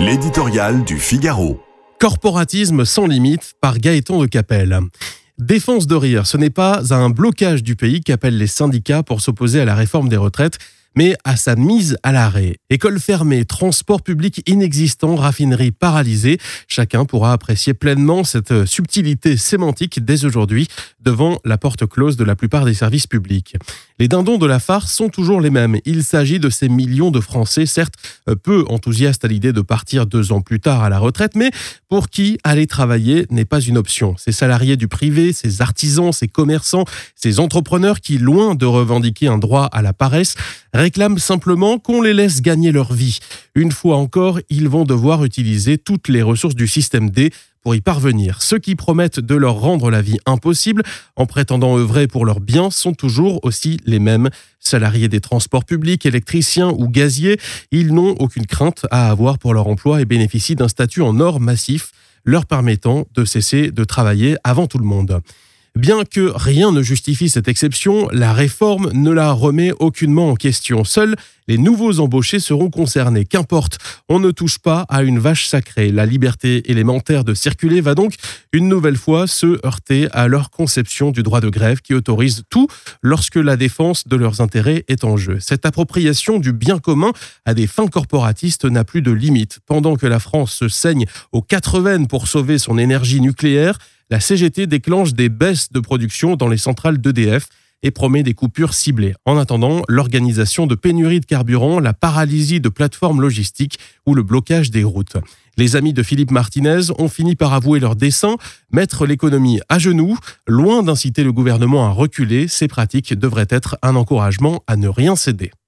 L'éditorial du Figaro. Corporatisme sans limite par Gaëtan de Capelle. Défense de rire, ce n'est pas à un blocage du pays qu'appellent les syndicats pour s'opposer à la réforme des retraites, mais à sa mise à l'arrêt. École fermée, transport public inexistant, raffinerie paralysée, chacun pourra apprécier pleinement cette subtilité sémantique dès aujourd'hui devant la porte close de la plupart des services publics. Les dindons de la farce sont toujours les mêmes. Il s'agit de ces millions de Français, certes peu enthousiastes à l'idée de partir deux ans plus tard à la retraite, mais pour qui aller travailler n'est pas une option. Ces salariés du privé, ces artisans, ces commerçants, ces entrepreneurs qui, loin de revendiquer un droit à la paresse, réclament simplement qu'on les laisse gagner leur vie. Une fois encore, ils vont devoir utiliser toutes les ressources du système D pour y parvenir. Ceux qui promettent de leur rendre la vie impossible en prétendant œuvrer pour leurs biens sont toujours aussi les mêmes. Salariés des transports publics, électriciens ou gaziers, ils n'ont aucune crainte à avoir pour leur emploi et bénéficient d'un statut en or massif leur permettant de cesser de travailler avant tout le monde. Bien que rien ne justifie cette exception, la réforme ne la remet aucunement en question. Seuls les nouveaux embauchés seront concernés. Qu'importe, on ne touche pas à une vache sacrée. La liberté élémentaire de circuler va donc une nouvelle fois se heurter à leur conception du droit de grève qui autorise tout lorsque la défense de leurs intérêts est en jeu. Cette appropriation du bien commun à des fins corporatistes n'a plus de limite. Pendant que la France se saigne aux quatre veines pour sauver son énergie nucléaire, la CGT déclenche des baisses de production dans les centrales d'EDF et promet des coupures ciblées. En attendant, l'organisation de pénuries de carburant, la paralysie de plateformes logistiques ou le blocage des routes. Les amis de Philippe Martinez ont fini par avouer leur dessein, mettre l'économie à genoux. Loin d'inciter le gouvernement à reculer, ces pratiques devraient être un encouragement à ne rien céder.